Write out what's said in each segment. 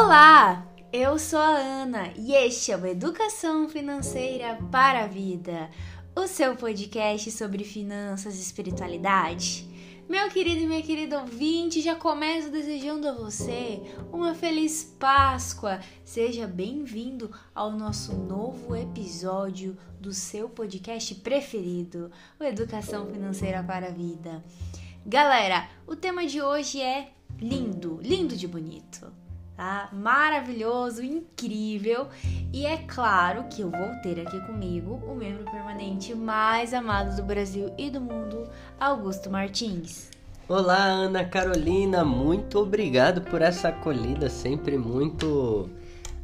Olá, eu sou a Ana e este é o Educação Financeira para a Vida, o seu podcast sobre finanças e espiritualidade. Meu querido e minha querida ouvinte, já começo desejando a você uma feliz Páscoa. Seja bem-vindo ao nosso novo episódio do seu podcast preferido, o Educação Financeira para a Vida. Galera, o tema de hoje é lindo, lindo de bonito tá? Maravilhoso, incrível. E é claro que eu vou ter aqui comigo o membro permanente mais amado do Brasil e do mundo, Augusto Martins. Olá, Ana Carolina, muito obrigado por essa acolhida sempre muito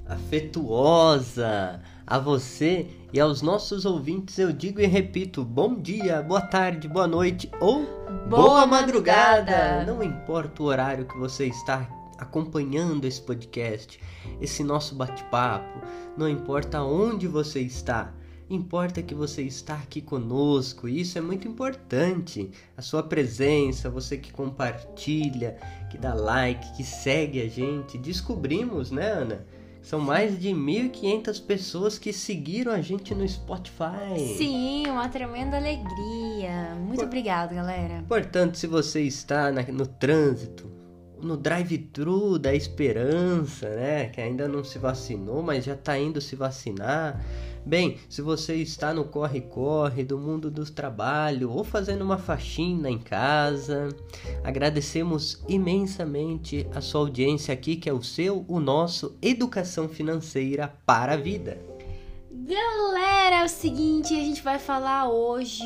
afetuosa. A você e aos nossos ouvintes eu digo e repito: bom dia, boa tarde, boa noite ou boa, boa madrugada. madrugada. Não importa o horário que você está acompanhando esse podcast, esse nosso bate-papo. Não importa onde você está, importa que você está aqui conosco. E isso é muito importante. A sua presença, você que compartilha, que dá like, que segue a gente. Descobrimos, né, Ana? São mais de 1.500 pessoas que seguiram a gente no Spotify. Sim, uma tremenda alegria. Muito Por... obrigada, galera. Portanto, se você está na, no trânsito, no drive-thru da esperança, né? Que ainda não se vacinou, mas já está indo se vacinar. Bem, se você está no corre-corre do mundo do trabalho ou fazendo uma faxina em casa, agradecemos imensamente a sua audiência aqui, que é o seu, o nosso Educação Financeira para a Vida. Galera, é o seguinte, a gente vai falar hoje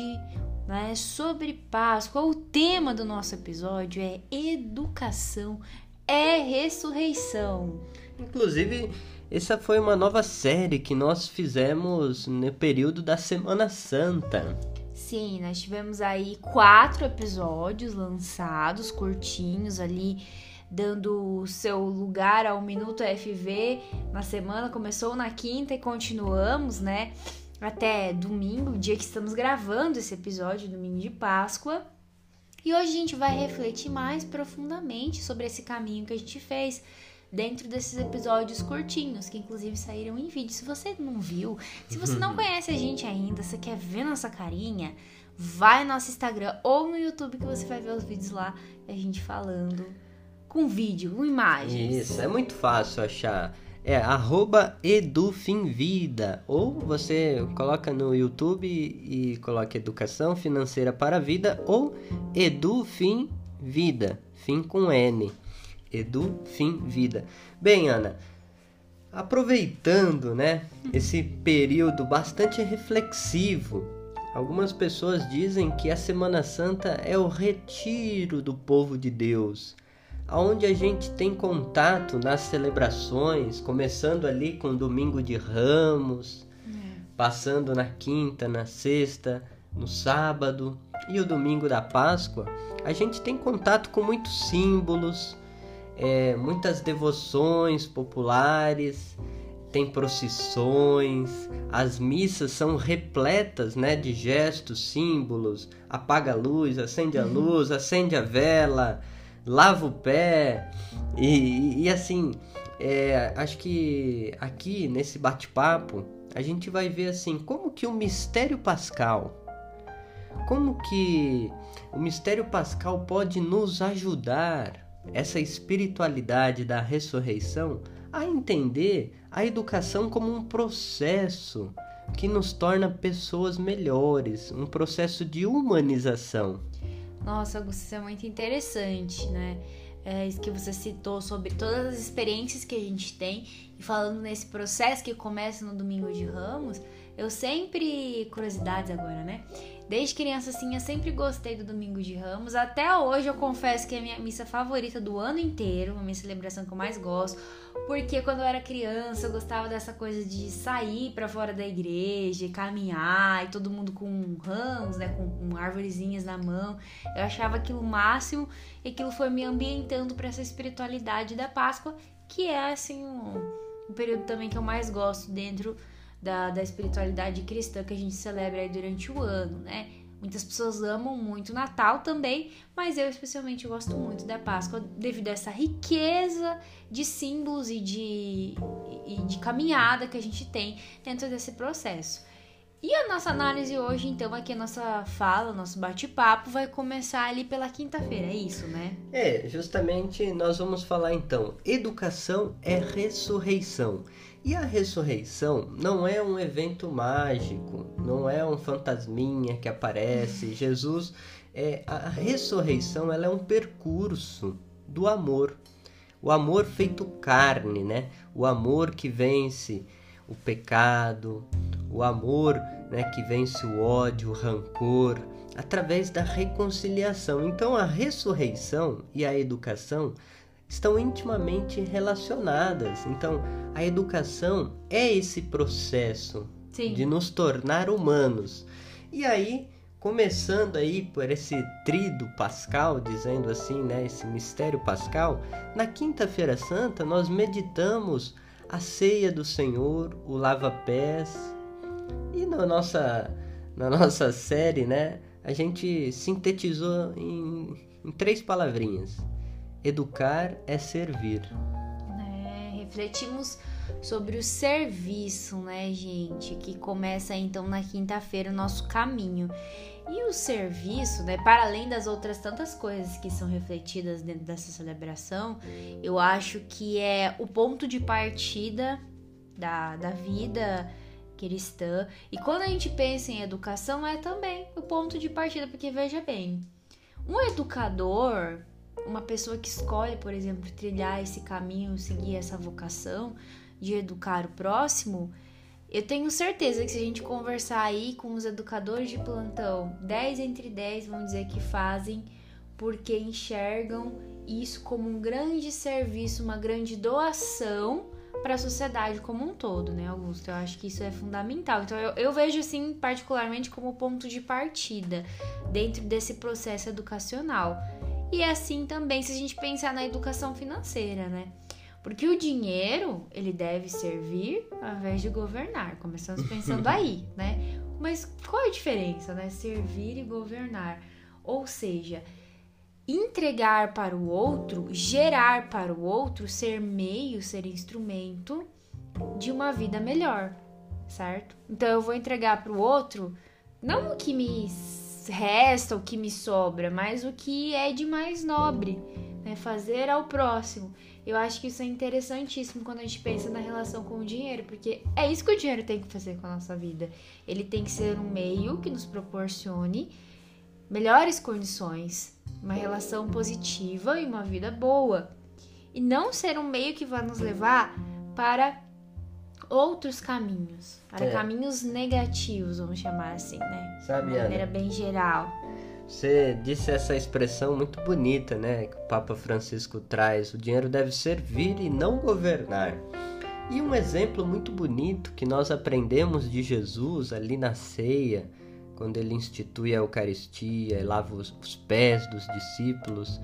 né, sobre Páscoa. O tema do nosso episódio é educação é ressurreição. Inclusive, essa foi uma nova série que nós fizemos no período da Semana Santa. Sim, nós tivemos aí quatro episódios lançados, curtinhos ali, dando seu lugar ao Minuto FV na semana. Começou na quinta e continuamos, né? Até domingo, dia que estamos gravando esse episódio, domingo de Páscoa. E hoje a gente vai refletir mais profundamente sobre esse caminho que a gente fez dentro desses episódios curtinhos, que inclusive saíram em vídeo. Se você não viu, se você não conhece a gente ainda, você quer ver nossa carinha, vai no nosso Instagram ou no YouTube que você vai ver os vídeos lá, a gente falando com vídeo, com imagens. Isso, é muito fácil achar é arroba edufinvida. Ou você coloca no YouTube e coloca Educação Financeira para a Vida ou Edufinvida, fim com N. Edufinvida. Bem, Ana, aproveitando, né, esse período bastante reflexivo, algumas pessoas dizem que a Semana Santa é o retiro do povo de Deus aonde a gente tem contato nas celebrações, começando ali com o domingo de Ramos, é. passando na quinta, na sexta, no sábado e o domingo da Páscoa, a gente tem contato com muitos símbolos, é, muitas devoções populares, tem procissões, as missas são repletas né, de gestos, símbolos, apaga a luz, acende a uhum. luz, acende a vela, lava o pé. E, e assim, é, acho que aqui nesse bate-papo a gente vai ver assim como que o mistério pascal, como que o mistério pascal pode nos ajudar essa espiritualidade da ressurreição a entender a educação como um processo que nos torna pessoas melhores, um processo de humanização. Nossa, Augusto, isso é muito interessante, né? É isso que você citou sobre todas as experiências que a gente tem e falando nesse processo que começa no domingo de Ramos, eu sempre curiosidades agora, né? Desde criança, assim, eu sempre gostei do Domingo de Ramos. Até hoje, eu confesso que é a minha missa favorita do ano inteiro, a minha celebração que eu mais gosto. Porque quando eu era criança, eu gostava dessa coisa de sair para fora da igreja, caminhar, e todo mundo com ramos, né, com, com árvorezinhas na mão. Eu achava aquilo máximo, e aquilo foi me ambientando para essa espiritualidade da Páscoa, que é, assim, um, um período também que eu mais gosto dentro da, da espiritualidade cristã que a gente celebra aí durante o ano, né? Muitas pessoas amam muito o Natal também, mas eu especialmente gosto muito da Páscoa devido a essa riqueza de símbolos e de, e de caminhada que a gente tem dentro desse processo. E a nossa análise hoje, então, aqui a nossa fala, nosso bate-papo vai começar ali pela quinta-feira, é isso, né? É, justamente nós vamos falar então, educação é ressurreição. E a ressurreição não é um evento mágico, não é um fantasminha que aparece. Jesus, é a ressurreição, ela é um percurso do amor. O amor feito carne, né? O amor que vence o pecado, o amor né, que vence o ódio, o rancor, através da reconciliação. Então, a ressurreição e a educação estão intimamente relacionadas. Então, a educação é esse processo Sim. de nos tornar humanos. E aí, começando aí por esse trido pascal, dizendo assim, né, esse mistério pascal, na quinta-feira santa nós meditamos a ceia do Senhor, o lava-pés. E na nossa, na nossa série, né, a gente sintetizou em, em três palavrinhas: educar é servir. É, refletimos sobre o serviço, né, gente, que começa então na quinta-feira o nosso caminho. E o serviço, né, para além das outras tantas coisas que são refletidas dentro dessa celebração, eu acho que é o ponto de partida da, da vida cristã. E quando a gente pensa em educação, é também o ponto de partida, porque veja bem, um educador, uma pessoa que escolhe, por exemplo, trilhar esse caminho, seguir essa vocação de educar o próximo, eu tenho certeza que se a gente conversar aí com os educadores de plantão, 10 entre 10 vão dizer que fazem porque enxergam isso como um grande serviço, uma grande doação para a sociedade como um todo, né, Augusto? Eu acho que isso é fundamental. Então, eu, eu vejo, assim, particularmente como ponto de partida dentro desse processo educacional. E é assim também se a gente pensar na educação financeira, né? Porque o dinheiro, ele deve servir ao invés de governar. Começamos pensando aí, né? Mas qual a diferença, né? Servir e governar. Ou seja, entregar para o outro, gerar para o outro, ser meio, ser instrumento de uma vida melhor, certo? Então eu vou entregar para o outro não o que me resta, o que me sobra, mas o que é de mais nobre, né? Fazer ao próximo. Eu acho que isso é interessantíssimo quando a gente pensa na relação com o dinheiro, porque é isso que o dinheiro tem que fazer com a nossa vida. Ele tem que ser um meio que nos proporcione melhores condições, uma relação positiva e uma vida boa. E não ser um meio que vai nos levar para outros caminhos, para é. caminhos negativos, vamos chamar assim, né? Sabe, De maneira Ana, bem geral. Você disse essa expressão muito bonita, né? Que o Papa Francisco traz: o dinheiro deve servir e não governar. E um exemplo muito bonito que nós aprendemos de Jesus ali na ceia, quando ele institui a Eucaristia e lava os, os pés dos discípulos,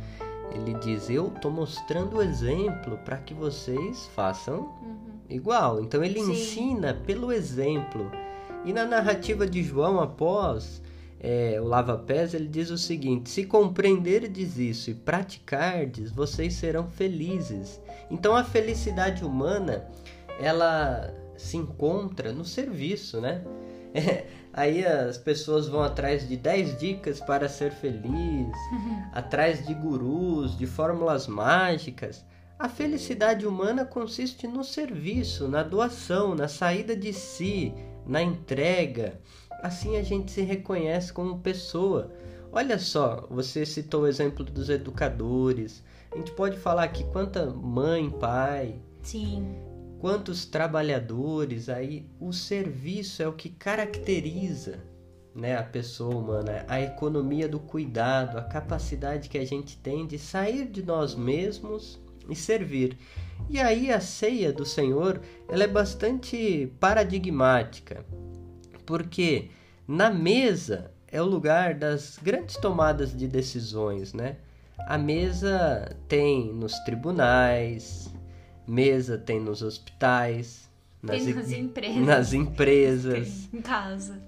ele diz: Eu estou mostrando o exemplo para que vocês façam uhum. Igual. Então ele Sim. ensina pelo exemplo. E na narrativa de João, após é, o Lava Pés, ele diz o seguinte: se compreenderdes isso e praticardes, vocês serão felizes. Então a felicidade humana ela se encontra no serviço, né? É, aí as pessoas vão atrás de 10 dicas para ser feliz, uhum. atrás de gurus, de fórmulas mágicas. A felicidade humana consiste no serviço, na doação, na saída de si, na entrega. Assim a gente se reconhece como pessoa. Olha só, você citou o exemplo dos educadores. A gente pode falar aqui quanta mãe, pai. Sim. Quantos trabalhadores aí. O serviço é o que caracteriza né, a pessoa humana, a economia do cuidado, a capacidade que a gente tem de sair de nós mesmos e servir. E aí a ceia do Senhor, ela é bastante paradigmática porque na mesa é o lugar das grandes tomadas de decisões, né? A mesa tem nos tribunais, mesa tem nos hospitais, nas, tem nas empresas, nas empresas, em casa.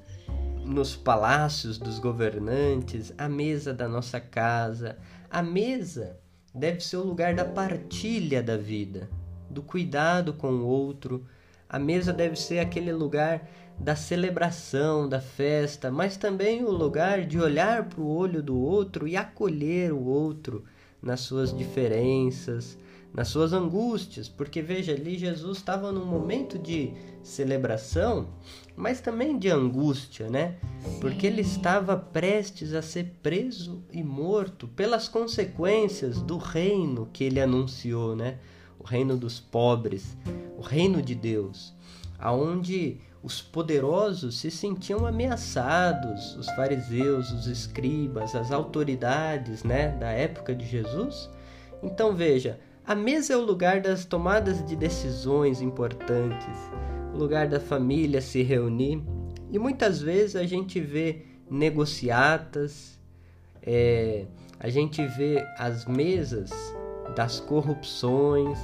nos palácios dos governantes, a mesa da nossa casa. A mesa deve ser o lugar da partilha da vida, do cuidado com o outro. A mesa deve ser aquele lugar da celebração, da festa, mas também o lugar de olhar para o olho do outro e acolher o outro nas suas diferenças, nas suas angústias, porque veja ali Jesus estava num momento de celebração, mas também de angústia, né? Sim. Porque ele estava prestes a ser preso e morto pelas consequências do reino que ele anunciou, né? O reino dos pobres, o reino de Deus, aonde os poderosos se sentiam ameaçados, os fariseus, os escribas, as autoridades né, da época de Jesus. Então veja, a mesa é o lugar das tomadas de decisões importantes, o lugar da família se reunir. E muitas vezes a gente vê negociatas, é, a gente vê as mesas das corrupções,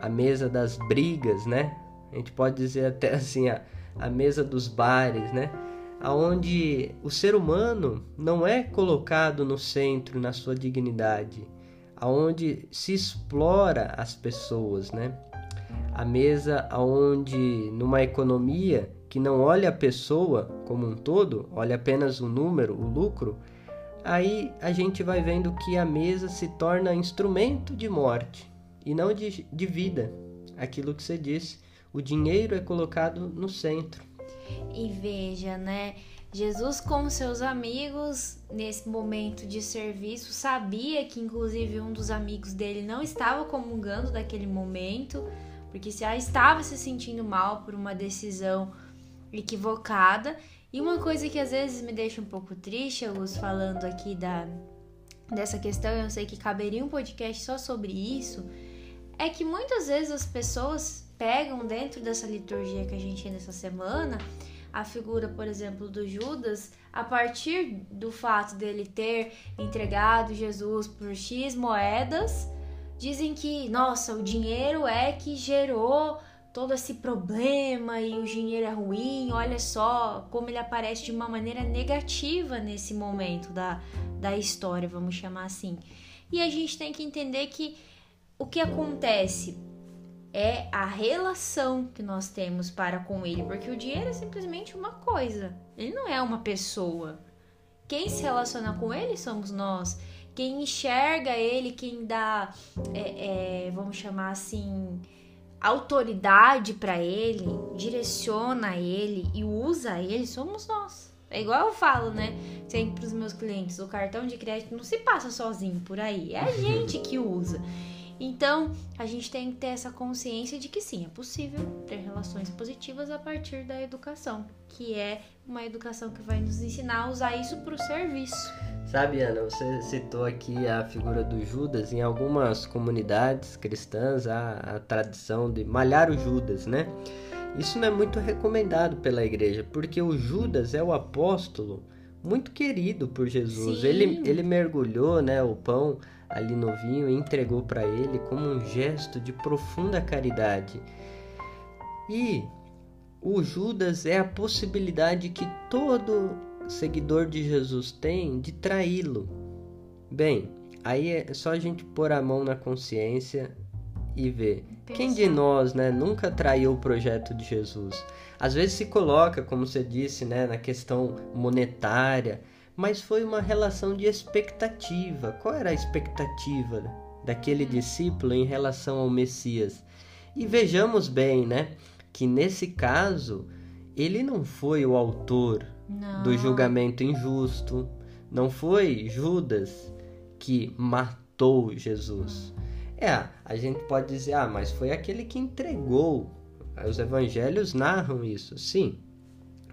a mesa das brigas, né? A gente pode dizer até assim, a, a mesa dos bares, né? Aonde o ser humano não é colocado no centro na sua dignidade, aonde se explora as pessoas, né? A mesa aonde numa economia que não olha a pessoa como um todo, olha apenas o número, o lucro, aí a gente vai vendo que a mesa se torna instrumento de morte e não de, de vida. Aquilo que você disse o dinheiro é colocado no centro. E veja, né? Jesus com seus amigos nesse momento de serviço sabia que inclusive um dos amigos dele não estava comungando daquele momento, porque já estava se sentindo mal por uma decisão equivocada. E uma coisa que às vezes me deixa um pouco triste, Augusto, falando aqui da dessa questão, eu sei que caberia um podcast só sobre isso, é que muitas vezes as pessoas pegam dentro dessa liturgia que a gente tem nessa semana a figura, por exemplo, do Judas, a partir do fato dele ter entregado Jesus por X moedas, dizem que, nossa, o dinheiro é que gerou todo esse problema e o dinheiro é ruim, olha só como ele aparece de uma maneira negativa nesse momento da, da história, vamos chamar assim. E a gente tem que entender que o que acontece é a relação que nós temos para com ele, porque o dinheiro é simplesmente uma coisa, ele não é uma pessoa. Quem se relaciona com ele somos nós. Quem enxerga ele, quem dá, é, é, vamos chamar assim, autoridade para ele, direciona ele e usa ele, somos nós. É igual eu falo, né? Sempre para os meus clientes: o cartão de crédito não se passa sozinho por aí, é a gente que usa. Então, a gente tem que ter essa consciência de que sim, é possível ter relações positivas a partir da educação, que é uma educação que vai nos ensinar a usar isso para o serviço. Sabe, Ana, você citou aqui a figura do Judas. Em algumas comunidades cristãs há a tradição de malhar o Judas, né? Isso não é muito recomendado pela igreja, porque o Judas é o apóstolo muito querido por Jesus. Ele, ele mergulhou né, o pão ali no vinho e entregou para ele como um gesto de profunda caridade. E o Judas é a possibilidade que todo seguidor de Jesus tem de traí-lo. Bem, aí é só a gente pôr a mão na consciência e ver. Quem de nós, né, nunca traiu o projeto de Jesus? Às vezes se coloca, como você disse, né, na questão monetária, mas foi uma relação de expectativa. Qual era a expectativa daquele discípulo em relação ao Messias? E vejamos bem, né, que nesse caso ele não foi o autor não. do julgamento injusto, não foi Judas que matou Jesus. É, a gente pode dizer, ah, mas foi aquele que entregou. Os evangelhos narram isso, sim,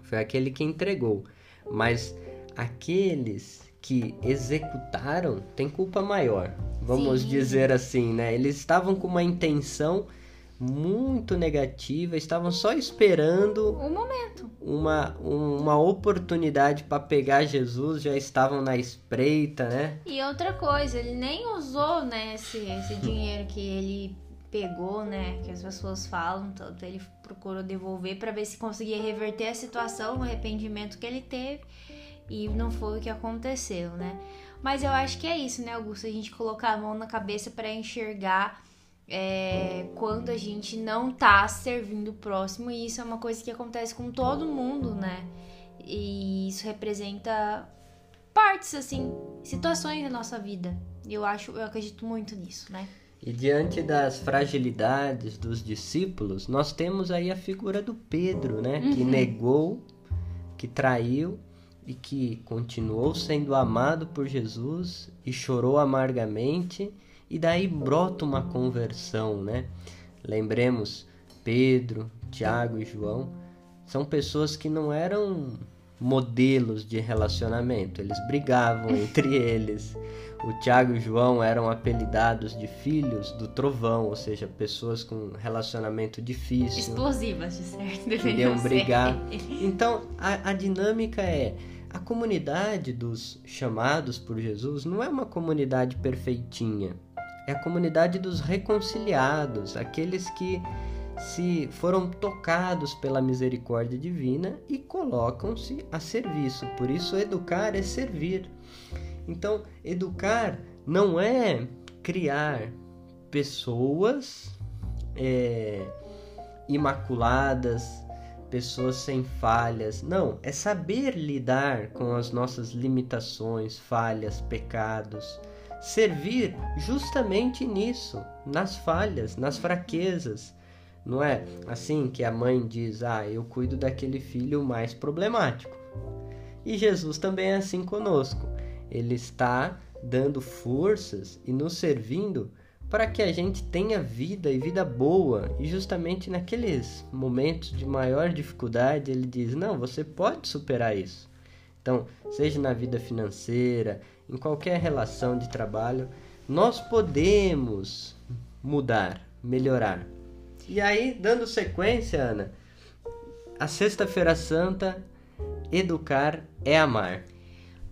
foi aquele que entregou. Mas aqueles que executaram têm culpa maior, vamos sim. dizer assim, né? Eles estavam com uma intenção muito negativa, estavam só esperando um momento, uma, uma oportunidade para pegar Jesus, já estavam na espreita, né? E outra coisa, ele nem usou né, esse, esse dinheiro que ele pegou, né? Que as pessoas falam, tanto ele procurou devolver para ver se conseguia reverter a situação, o arrependimento que ele teve e não foi o que aconteceu, né? Mas eu acho que é isso, né, Augusto? A gente colocar a mão na cabeça para enxergar é, quando a gente não tá servindo o próximo, e isso é uma coisa que acontece com todo mundo, né? E isso representa partes, assim, situações da nossa vida. Eu acho, eu acredito muito nisso, né? E diante das fragilidades dos discípulos, nós temos aí a figura do Pedro, né? Uhum. Que negou, que traiu e que continuou sendo amado por Jesus e chorou amargamente, e daí brota uma conversão, né? Lembremos, Pedro, Tiago e João são pessoas que não eram modelos de relacionamento, eles brigavam entre eles. O Tiago e o João eram apelidados de filhos do trovão, ou seja, pessoas com relacionamento difícil. Explosivas, de certo. Queriam brigar. Então, a, a dinâmica é: a comunidade dos chamados por Jesus não é uma comunidade perfeitinha. É a comunidade dos reconciliados, aqueles que se foram tocados pela misericórdia divina e colocam-se a serviço. Por isso, educar é servir. Então, educar não é criar pessoas é, imaculadas, pessoas sem falhas. Não, é saber lidar com as nossas limitações, falhas, pecados. Servir justamente nisso, nas falhas, nas fraquezas. Não é assim que a mãe diz: Ah, eu cuido daquele filho mais problemático. E Jesus também é assim conosco ele está dando forças e nos servindo para que a gente tenha vida e vida boa. E justamente naqueles momentos de maior dificuldade, ele diz: Não, você pode superar isso. Então, seja na vida financeira, em qualquer relação de trabalho, nós podemos mudar, melhorar. E aí, dando sequência, Ana, a Sexta-feira Santa, educar é amar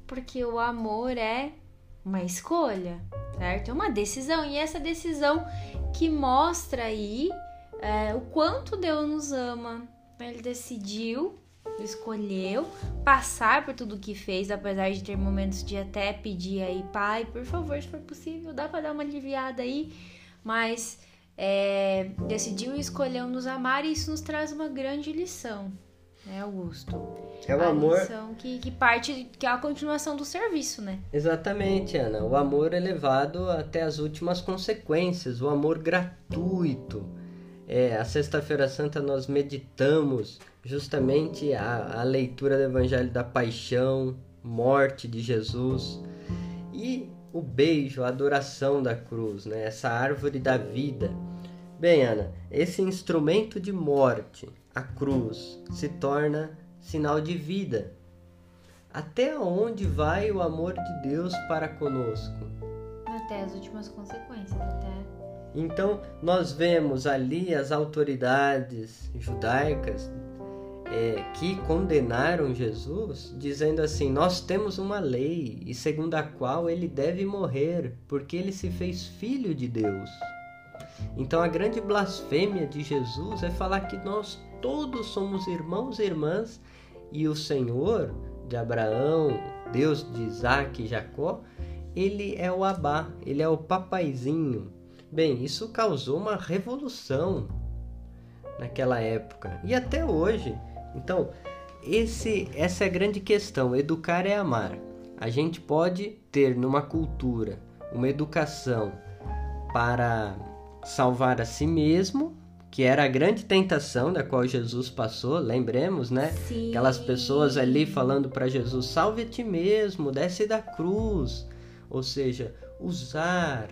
porque o amor é uma escolha, certo? É uma decisão e essa decisão que mostra aí é, o quanto Deus nos ama. Ele decidiu, escolheu passar por tudo que fez, apesar de ter momentos de até pedir aí, pai, por favor, se for possível, dá para dar uma aliviada aí, mas é, decidiu e escolheu nos amar e isso nos traz uma grande lição, né, Augusto? É o a amor. Que, que parte, que é a continuação do serviço, né? Exatamente, Ana. O amor é levado até as últimas consequências, o amor gratuito. É, a Sexta-feira Santa nós meditamos justamente a, a leitura do Evangelho da Paixão, morte de Jesus e o beijo, a adoração da cruz, né? essa árvore da vida. Bem, Ana, esse instrumento de morte a cruz se torna sinal de vida. Até onde vai o amor de Deus para conosco? Até as últimas consequências, até. Então, nós vemos ali as autoridades judaicas é, que condenaram Jesus, dizendo assim: Nós temos uma lei, e segundo a qual ele deve morrer, porque ele se fez filho de Deus. Então, a grande blasfêmia de Jesus é falar que nós todos somos irmãos e irmãs e o Senhor de Abraão, Deus de Isaac e Jacó, ele é o Abá, ele é o papaizinho. Bem, isso causou uma revolução naquela época e até hoje. Então, esse, essa é a grande questão. Educar é amar. A gente pode ter numa cultura uma educação para salvar a si mesmo que era a grande tentação da qual Jesus passou, lembremos, né? Sim. Aquelas pessoas ali falando para Jesus: salve a ti mesmo, desce da cruz. Ou seja, usar,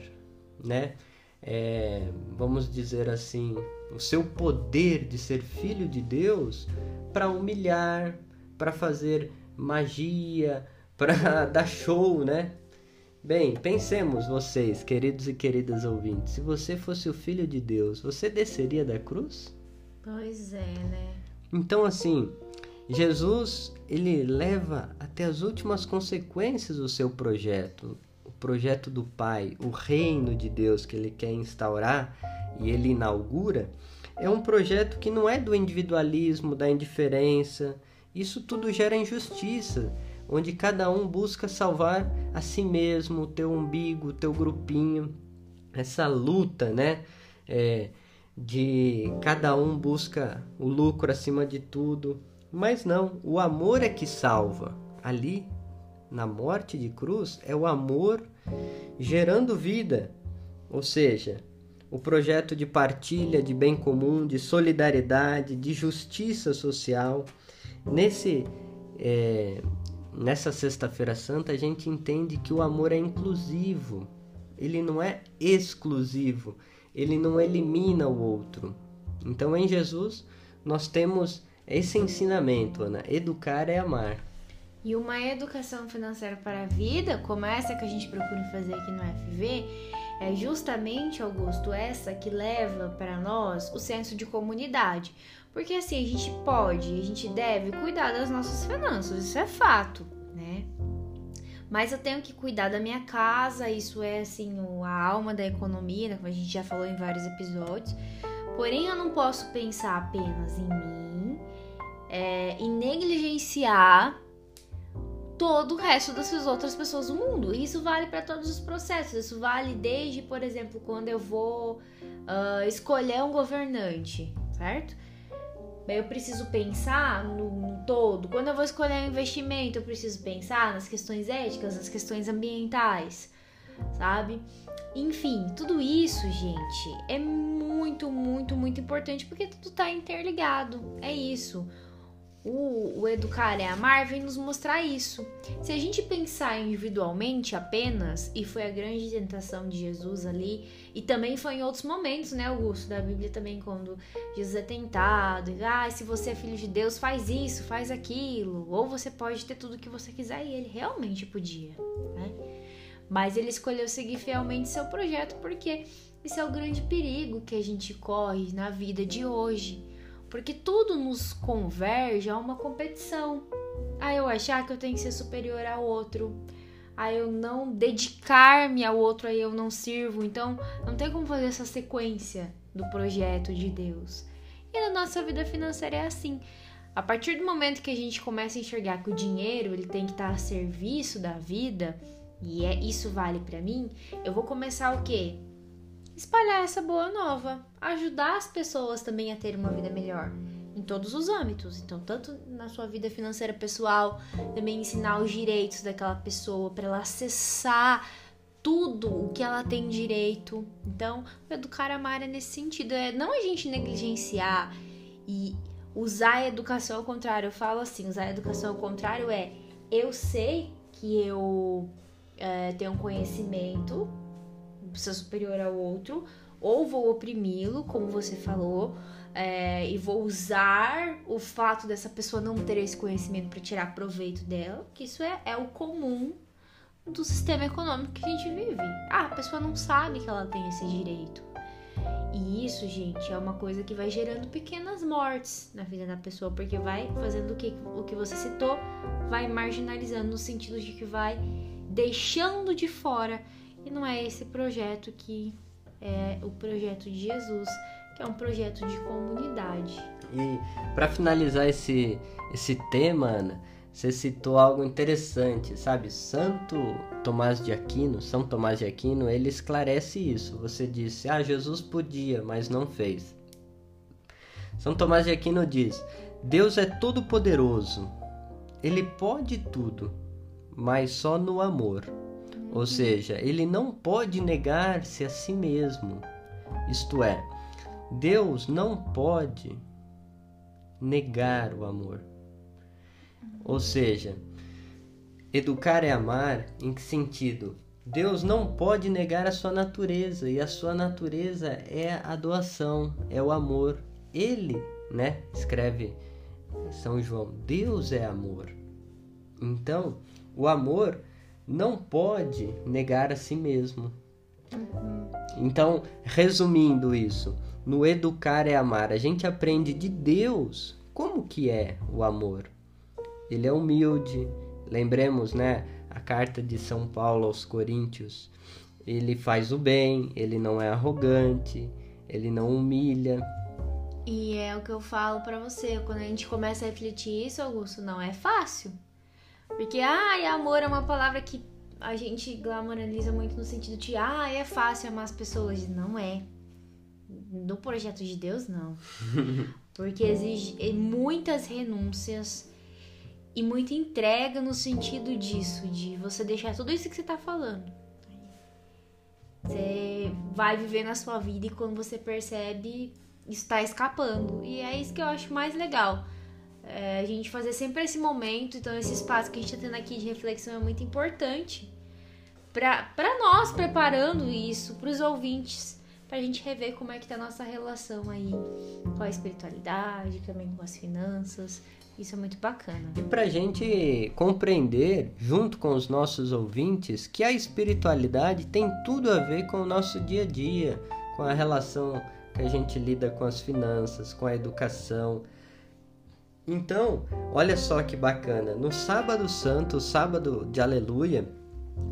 né? É, vamos dizer assim, o seu poder de ser filho de Deus para humilhar, para fazer magia, para dar show, né? Bem, pensemos vocês, queridos e queridas ouvintes, se você fosse o filho de Deus, você desceria da cruz? Pois é, né? Então assim, Jesus, ele leva até as últimas consequências o seu projeto, o projeto do Pai, o reino de Deus que ele quer instaurar, e ele inaugura, é um projeto que não é do individualismo, da indiferença. Isso tudo gera injustiça, onde cada um busca salvar a si mesmo, o teu umbigo, o teu grupinho. Essa luta, né? É, de cada um busca o lucro acima de tudo. Mas não, o amor é que salva. Ali, na morte de cruz, é o amor gerando vida. Ou seja, o projeto de partilha, de bem comum, de solidariedade, de justiça social. Nesse, é, nessa Sexta-feira Santa, a gente entende que o amor é inclusivo, ele não é exclusivo, ele não elimina o outro. Então, em Jesus, nós temos esse ensinamento, Ana: educar é amar. E uma educação financeira para a vida, como essa que a gente procura fazer aqui no FV, é justamente, Augusto, essa que leva para nós o senso de comunidade. Porque assim, a gente pode, a gente deve cuidar das nossas finanças, isso é fato, né? Mas eu tenho que cuidar da minha casa, isso é assim, a alma da economia, né? como a gente já falou em vários episódios. Porém, eu não posso pensar apenas em mim é, e negligenciar todo o resto dessas outras pessoas do mundo. Isso vale para todos os processos. Isso vale desde, por exemplo, quando eu vou uh, escolher um governante, certo? Eu preciso pensar no, no, todo. Quando eu vou escolher um investimento, eu preciso pensar nas questões éticas, nas questões ambientais, sabe? Enfim, tudo isso, gente, é muito, muito, muito importante porque tudo tá interligado. É isso o, o Educar é Amar vem nos mostrar isso. Se a gente pensar individualmente apenas, e foi a grande tentação de Jesus ali, e também foi em outros momentos, né, Augusto, da Bíblia também, quando Jesus é tentado, e, ah, se você é filho de Deus, faz isso, faz aquilo, ou você pode ter tudo o que você quiser, e ele realmente podia, né? Mas ele escolheu seguir fielmente seu projeto porque esse é o grande perigo que a gente corre na vida de hoje porque tudo nos converge a uma competição. A eu achar que eu tenho que ser superior ao outro, a eu não dedicar-me ao outro, aí eu não sirvo. Então, não tem como fazer essa sequência do projeto de Deus. E na nossa vida financeira é assim. A partir do momento que a gente começa a enxergar que o dinheiro ele tem que estar a serviço da vida, e é isso vale para mim, eu vou começar o quê? Espalhar essa boa nova, ajudar as pessoas também a ter uma vida melhor em todos os âmbitos. Então, tanto na sua vida financeira pessoal, também ensinar os direitos daquela pessoa para ela acessar tudo o que ela tem direito. Então, educar a Mara nesse sentido é não a gente negligenciar e usar a educação ao contrário. Eu falo assim, usar a educação ao contrário é eu sei que eu é, tenho um conhecimento ser superior ao outro, ou vou oprimi-lo, como você falou, é, e vou usar o fato dessa pessoa não ter esse conhecimento para tirar proveito dela, que isso é, é o comum do sistema econômico que a gente vive. Ah, a pessoa não sabe que ela tem esse direito. E isso, gente, é uma coisa que vai gerando pequenas mortes na vida da pessoa, porque vai fazendo o que, o que você citou, vai marginalizando no sentido de que vai deixando de fora e não é esse projeto que é o projeto de Jesus, que é um projeto de comunidade. E para finalizar esse, esse tema, Ana, você citou algo interessante, sabe? Santo Tomás de Aquino, São Tomás de Aquino, ele esclarece isso. Você disse, ah, Jesus podia, mas não fez. São Tomás de Aquino diz: Deus é todo poderoso. Ele pode tudo, mas só no amor. Ou seja, ele não pode negar-se a si mesmo. Isto é, Deus não pode negar o amor. Ou seja, educar é amar em que sentido? Deus não pode negar a sua natureza e a sua natureza é a doação, é o amor. Ele, né, escreve São João, Deus é amor. Então, o amor não pode negar a si mesmo. Uhum. Então, resumindo isso, no educar é amar, a gente aprende de Deus como que é o amor. Ele é humilde. Lembremos, né, a carta de São Paulo aos Coríntios. Ele faz o bem, ele não é arrogante, ele não humilha. E é o que eu falo para você, quando a gente começa a refletir isso, Augusto, não é fácil. Porque, ai, amor é uma palavra que a gente glamoraliza muito no sentido de, ah, é fácil amar as pessoas. Não é. No projeto de Deus, não. Porque exige muitas renúncias e muita entrega no sentido disso, de você deixar tudo isso que você tá falando. Você vai viver na sua vida e quando você percebe, está escapando. E é isso que eu acho mais legal. É, a gente fazer sempre esse momento, então esse espaço que a gente está tendo aqui de reflexão é muito importante para nós preparando isso para os ouvintes, para a gente rever como é que tá a nossa relação aí com a espiritualidade, também com as finanças. Isso é muito bacana. E para a gente compreender, junto com os nossos ouvintes, que a espiritualidade tem tudo a ver com o nosso dia a dia, com a relação que a gente lida com as finanças, com a educação. Então, olha só que bacana. No sábado santo, sábado de aleluia,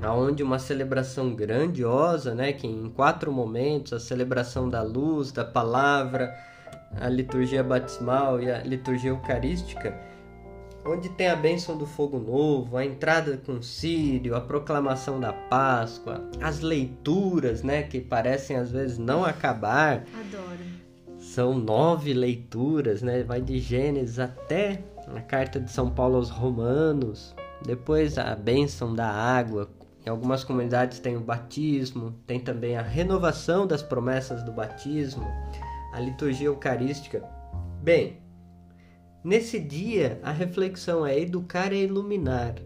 aonde uma celebração grandiosa, né, que em quatro momentos, a celebração da luz, da palavra, a liturgia batismal e a liturgia eucarística, onde tem a bênção do fogo novo, a entrada com Sírio, a proclamação da Páscoa, as leituras, né, que parecem às vezes não acabar. Adoro. São nove leituras, né, vai de Gênesis até a carta de São Paulo aos Romanos. Depois a bênção da água. Em algumas comunidades tem o batismo, tem também a renovação das promessas do batismo, a liturgia eucarística. Bem, Nesse dia, a reflexão é educar e iluminar.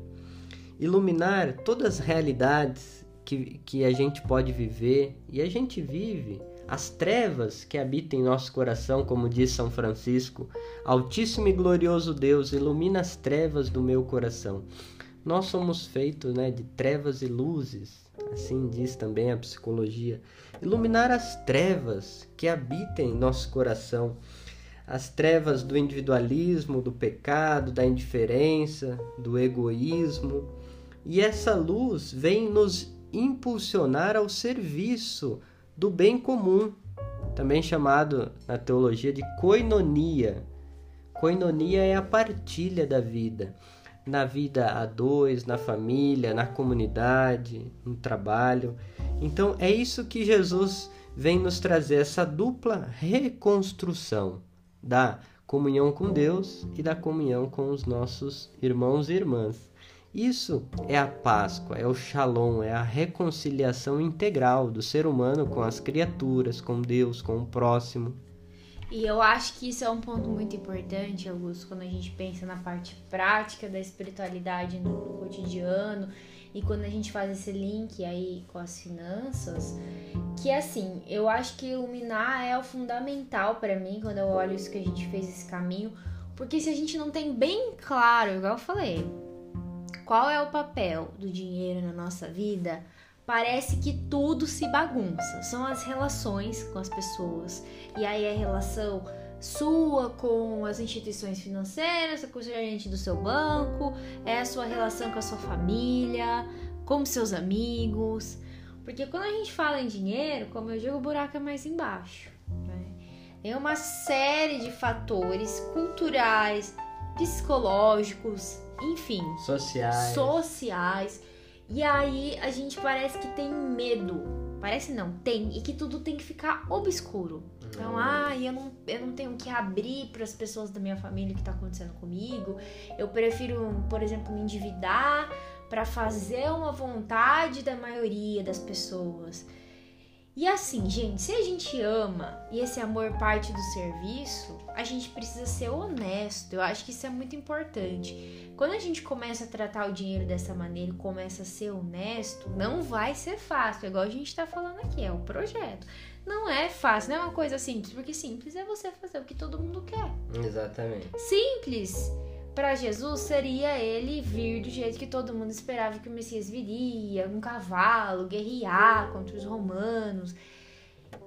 Iluminar todas as realidades que, que a gente pode viver e a gente vive, as trevas que habitam em nosso coração, como diz São Francisco. Altíssimo e glorioso Deus, ilumina as trevas do meu coração. Nós somos feitos né, de trevas e luzes, assim diz também a psicologia. Iluminar as trevas que habitam em nosso coração as trevas do individualismo, do pecado, da indiferença, do egoísmo. E essa luz vem nos impulsionar ao serviço do bem comum, também chamado na teologia de koinonia. Koinonia é a partilha da vida, na vida a dois, na família, na comunidade, no trabalho. Então é isso que Jesus vem nos trazer essa dupla reconstrução da comunhão com Deus e da comunhão com os nossos irmãos e irmãs. Isso é a Páscoa, é o Shalom, é a reconciliação integral do ser humano com as criaturas, com Deus, com o próximo. E eu acho que isso é um ponto muito importante, Augusto, quando a gente pensa na parte prática da espiritualidade no cotidiano e quando a gente faz esse link aí com as finanças, que assim, eu acho que iluminar é o fundamental para mim quando eu olho isso que a gente fez esse caminho, porque se a gente não tem bem claro, igual eu falei, qual é o papel do dinheiro na nossa vida, parece que tudo se bagunça. São as relações com as pessoas. E aí a relação sua com as instituições financeiras, com o gerente do seu banco, é a sua relação com a sua família, com seus amigos. Porque quando a gente fala em dinheiro, como eu digo, o buraco é mais embaixo. Né? Tem uma série de fatores culturais, psicológicos, enfim, sociais. sociais. E aí a gente parece que tem medo. Parece não, tem. E que tudo tem que ficar obscuro. Então, ah, eu não, eu não tenho que abrir para as pessoas da minha família o que está acontecendo comigo. Eu prefiro, por exemplo, me endividar para fazer uma vontade da maioria das pessoas. E assim, gente, se a gente ama e esse amor parte do serviço, a gente precisa ser honesto. Eu acho que isso é muito importante. Quando a gente começa a tratar o dinheiro dessa maneira e começa a ser honesto, não vai ser fácil, igual a gente está falando aqui, é o projeto. Não é fácil, não é uma coisa simples, porque simples é você fazer o que todo mundo quer. Exatamente. Simples para Jesus seria ele vir do jeito que todo mundo esperava que o Messias viria, um cavalo, guerrear contra os romanos.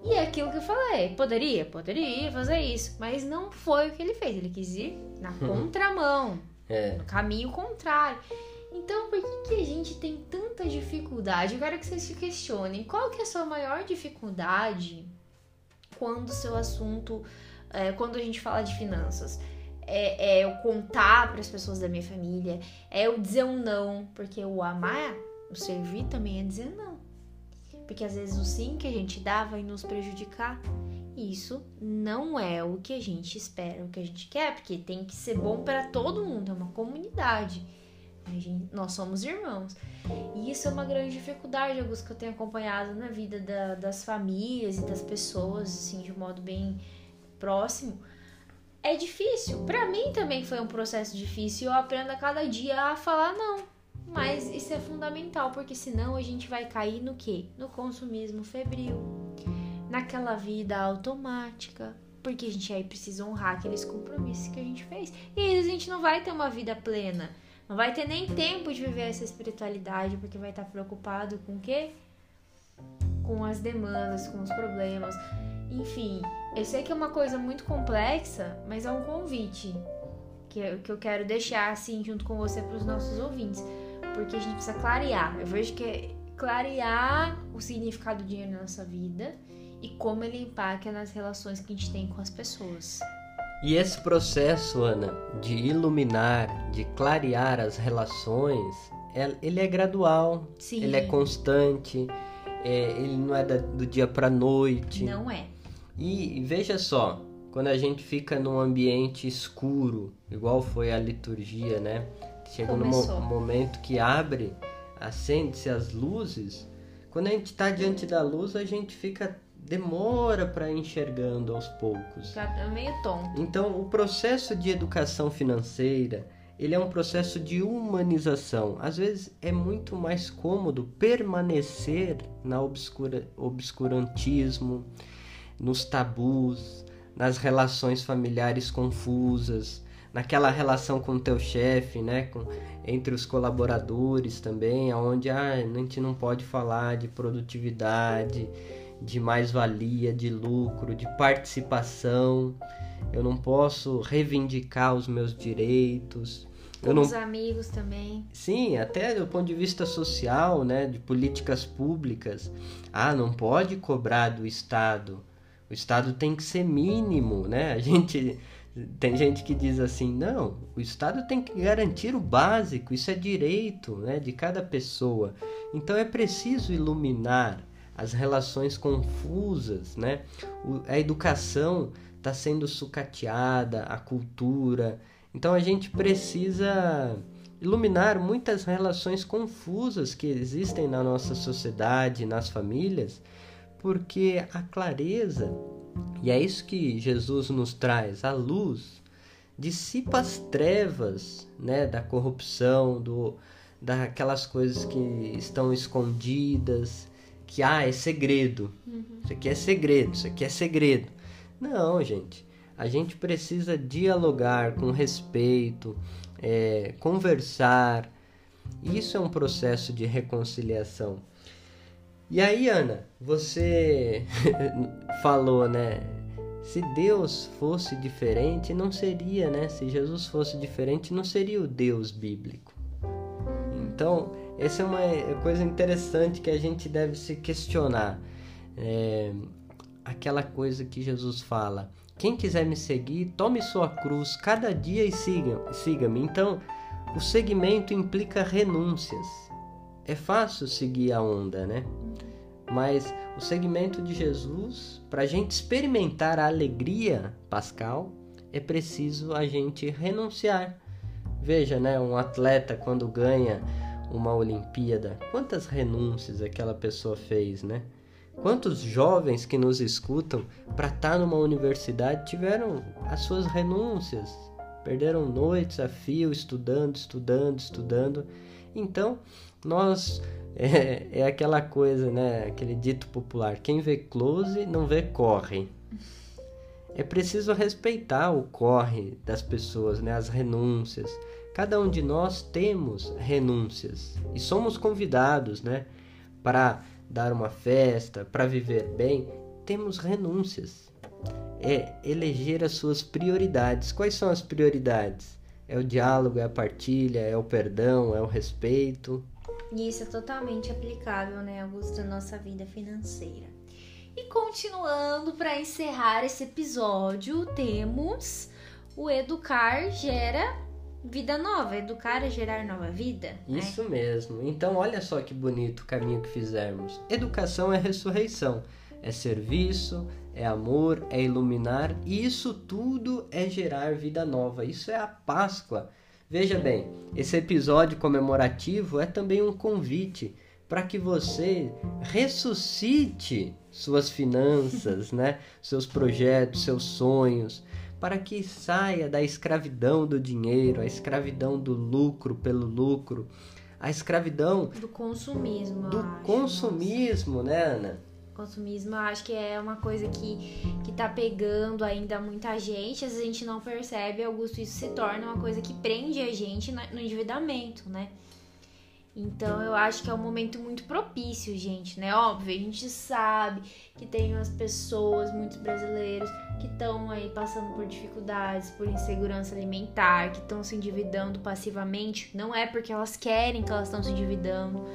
E é aquilo que eu falei, poderia, poderia fazer isso, mas não foi o que ele fez. Ele quis ir na contramão, É. no caminho contrário. Então, por que, que a gente tem tanta dificuldade? Eu quero que vocês se questionem. Qual que é a sua maior dificuldade quando o seu assunto, é, quando a gente fala de finanças. É, é eu contar para as pessoas da minha família, é eu dizer um não, porque o amar, o servir também é dizer não. Porque às vezes o sim que a gente dá vai nos prejudicar. E isso não é o que a gente espera, o que a gente quer, porque tem que ser bom para todo mundo, é uma comunidade. Gente, nós somos irmãos. E isso é uma grande dificuldade, Augusto, que eu tenho acompanhado na vida da, das famílias e das pessoas, assim, de um modo bem próximo. É difícil. Para mim também foi um processo difícil. Eu aprendo a cada dia a falar não. Mas isso é fundamental, porque senão a gente vai cair no quê? No consumismo febril, naquela vida automática, porque a gente aí precisa honrar aqueles compromissos que a gente fez. E aí a gente não vai ter uma vida plena. Não vai ter nem tempo de viver essa espiritualidade, porque vai estar preocupado com o quê? Com as demandas, com os problemas. Enfim, eu sei que é uma coisa muito complexa, mas é um convite que que eu quero deixar assim junto com você para os nossos ouvintes, porque a gente precisa clarear. Eu vejo que é clarear o significado do dinheiro na nossa vida e como ele impacta nas relações que a gente tem com as pessoas. E esse processo, Ana, de iluminar, de clarear as relações, é, ele é gradual, Sim. ele é constante, é, ele não é do dia para noite. Não é. E veja só, quando a gente fica num ambiente escuro, igual foi a liturgia, né? Chega Começou. num momento que abre, acende-se as luzes. Quando a gente está diante da luz, a gente fica demora para enxergando aos poucos. Tá meio tonto. Então, o processo de educação financeira, ele é um processo de humanização. Às vezes é muito mais cômodo permanecer na obscura, obscurantismo, nos tabus, nas relações familiares confusas, naquela relação com o teu chefe, né, com, entre os colaboradores também, aonde ah, a gente não pode falar de produtividade, de mais-valia, de lucro, de participação. Eu não posso reivindicar os meus direitos. Com não... os amigos também. Sim, até do ponto de vista social, né, de políticas públicas. Ah, não pode cobrar do Estado. O Estado tem que ser mínimo, né? A gente tem gente que diz assim, não, o Estado tem que garantir o básico, isso é direito, né, de cada pessoa. Então é preciso iluminar as relações confusas, né? O, a educação está sendo sucateada, a cultura. Então a gente precisa iluminar muitas relações confusas que existem na nossa sociedade, nas famílias, porque a clareza, e é isso que Jesus nos traz, a luz, dissipa as trevas né, da corrupção, do, daquelas coisas que estão escondidas, que ah, é segredo. Uhum. Isso aqui é segredo, isso aqui é segredo. Não, gente. A gente precisa dialogar com respeito, é, conversar. Isso é um processo de reconciliação. E aí, Ana, você falou, né? Se Deus fosse diferente, não seria, né? Se Jesus fosse diferente, não seria o Deus bíblico. Então, essa é uma coisa interessante que a gente deve se questionar. É, aquela coisa que Jesus fala: quem quiser me seguir, tome sua cruz cada dia e siga-me. Siga então, o segmento implica renúncias. É fácil seguir a onda, né? Mas o segmento de Jesus, para a gente experimentar a alegria pascal, é preciso a gente renunciar. Veja, né? Um atleta quando ganha uma Olimpíada, quantas renúncias aquela pessoa fez, né? Quantos jovens que nos escutam para estar tá numa universidade tiveram as suas renúncias, perderam noites a fio estudando, estudando, estudando. Então, nós é, é aquela coisa, né? Aquele dito popular: quem vê close não vê corre. É preciso respeitar o corre das pessoas, né? As renúncias. Cada um de nós temos renúncias e somos convidados, né, para dar uma festa, para viver bem, temos renúncias. É eleger as suas prioridades. Quais são as prioridades? É o diálogo, é a partilha, é o perdão, é o respeito. E isso é totalmente aplicável, né, Augusto, na nossa vida financeira. E continuando para encerrar esse episódio, temos o educar gera vida nova, educar é gerar nova vida. Né? Isso né? mesmo. Então, olha só que bonito o caminho que fizermos. Educação é ressurreição, é serviço, é amor, é iluminar, e isso tudo é gerar vida nova. Isso é a Páscoa. Veja bem, esse episódio comemorativo é também um convite para que você ressuscite suas finanças, né? seus projetos, seus sonhos, para que saia da escravidão do dinheiro, a escravidão do lucro pelo lucro, a escravidão do consumismo. Do acho, consumismo, nossa. né, Ana? Consumismo, eu acho que é uma coisa que, que tá pegando ainda muita gente, às vezes a gente não percebe, Augusto, isso se torna uma coisa que prende a gente no endividamento, né? Então eu acho que é um momento muito propício, gente, né? Óbvio, a gente sabe que tem umas pessoas, muitos brasileiros, que estão aí passando por dificuldades, por insegurança alimentar, que estão se endividando passivamente. Não é porque elas querem que elas estão se endividando,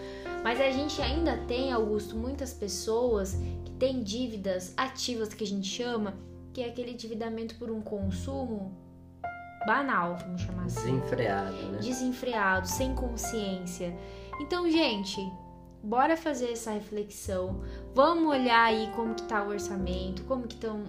mas a gente ainda tem, Augusto, muitas pessoas que têm dívidas ativas que a gente chama, que é aquele endividamento por um consumo banal, vamos chamar assim. Desenfreado, né? Desenfreado, sem consciência. Então, gente, bora fazer essa reflexão. Vamos olhar aí como que tá o orçamento, como que estão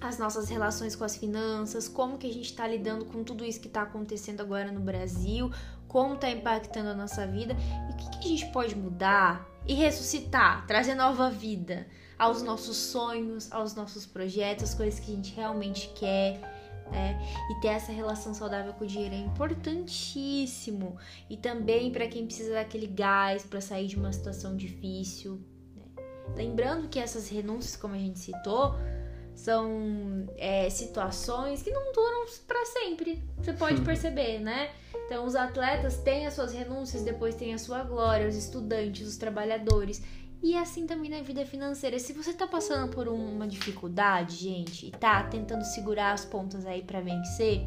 as nossas relações com as finanças, como que a gente está lidando com tudo isso que está acontecendo agora no Brasil, como está impactando a nossa vida e o que, que a gente pode mudar e ressuscitar, trazer nova vida aos nossos sonhos, aos nossos projetos, coisas que a gente realmente quer né? E ter essa relação saudável com o dinheiro é importantíssimo. E também para quem precisa daquele gás para sair de uma situação difícil. Né? Lembrando que essas renúncias, como a gente citou, são é, situações que não duram para sempre. Você pode perceber, né? Então, os atletas têm as suas renúncias, depois tem a sua glória, os estudantes, os trabalhadores. E assim também na vida financeira. Se você tá passando por uma dificuldade, gente, e tá tentando segurar as pontas aí para vencer,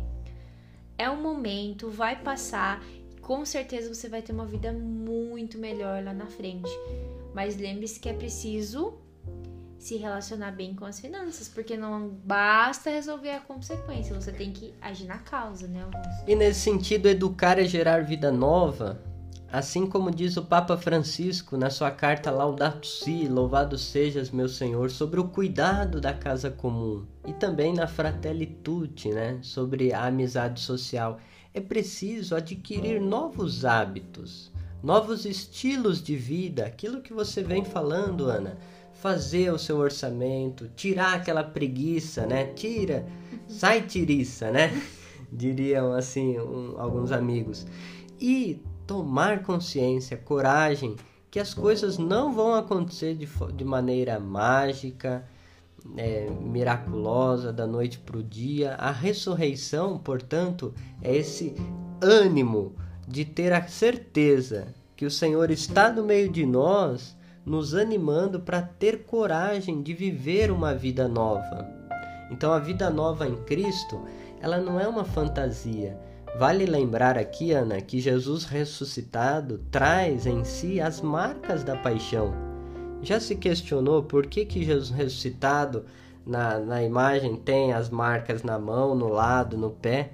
é um momento, vai passar, com certeza você vai ter uma vida muito melhor lá na frente. Mas lembre-se que é preciso se relacionar bem com as finanças, porque não basta resolver a consequência, você tem que agir na causa, né? E nesse sentido, educar é gerar vida nova Assim como diz o Papa Francisco na sua carta Laudato Si, louvado sejas meu Senhor, sobre o cuidado da casa comum e também na Fratelli Tutti, né, sobre a amizade social, é preciso adquirir novos hábitos, novos estilos de vida, aquilo que você vem falando, Ana, fazer o seu orçamento, tirar aquela preguiça, né? Tira, sai tiriça, né? Diriam assim um, alguns amigos. E tomar consciência, coragem, que as coisas não vão acontecer de, de maneira mágica, é, miraculosa, da noite para o dia. A ressurreição, portanto, é esse ânimo de ter a certeza que o Senhor está no meio de nós, nos animando para ter coragem de viver uma vida nova. Então, a vida nova em Cristo, ela não é uma fantasia Vale lembrar aqui, Ana, que Jesus ressuscitado traz em si as marcas da paixão. Já se questionou por que, que Jesus ressuscitado na, na imagem tem as marcas na mão, no lado, no pé?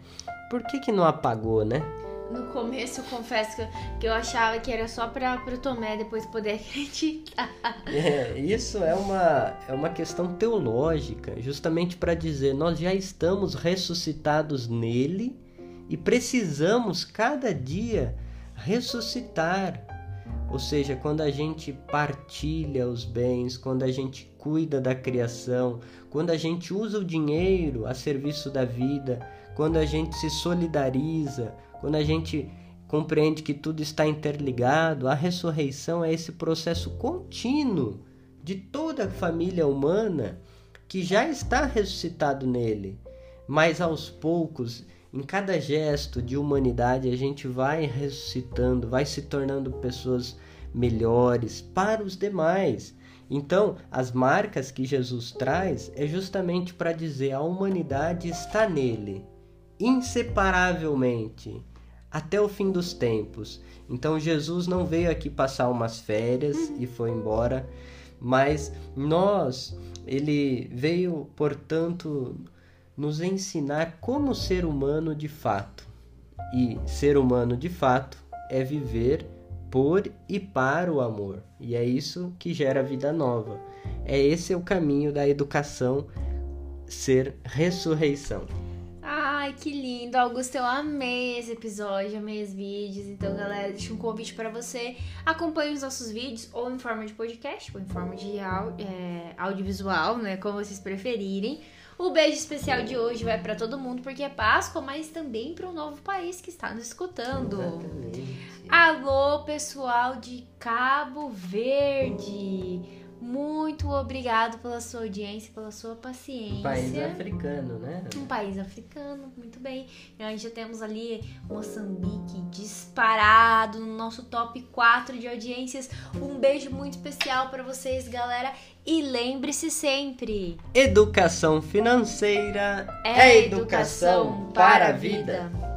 Por que, que não apagou, né? No começo, eu confesso que eu achava que era só para o Tomé depois poder acreditar. É, isso é uma, é uma questão teológica, justamente para dizer: nós já estamos ressuscitados nele e precisamos cada dia ressuscitar. Ou seja, quando a gente partilha os bens, quando a gente cuida da criação, quando a gente usa o dinheiro a serviço da vida, quando a gente se solidariza, quando a gente compreende que tudo está interligado, a ressurreição é esse processo contínuo de toda a família humana que já está ressuscitado nele, mas aos poucos em cada gesto de humanidade a gente vai ressuscitando, vai se tornando pessoas melhores para os demais. Então, as marcas que Jesus traz é justamente para dizer a humanidade está nele, inseparavelmente, até o fim dos tempos. Então, Jesus não veio aqui passar umas férias e foi embora. Mas nós, ele veio, portanto, nos ensinar como ser humano de fato. E ser humano de fato é viver por e para o amor. E é isso que gera vida nova. É esse o caminho da educação ser ressurreição. Ai, que lindo, Augusto, eu amei esse episódio, amei os vídeos. Então, galera, deixa um convite para você. Acompanhe os nossos vídeos, ou em forma de podcast, ou em forma de é, audiovisual, né? Como vocês preferirem. O beijo especial de hoje vai para todo mundo, porque é Páscoa, mas também para um novo país que está nos escutando. Exatamente. Alô, pessoal de Cabo Verde! Muito obrigado pela sua audiência, pela sua paciência. Um país africano, né? Um país africano, muito bem. A gente já temos ali Moçambique disparado no nosso top 4 de audiências. Um beijo muito especial para vocês, galera. E lembre-se sempre: educação financeira é, é educação, educação para a vida. vida.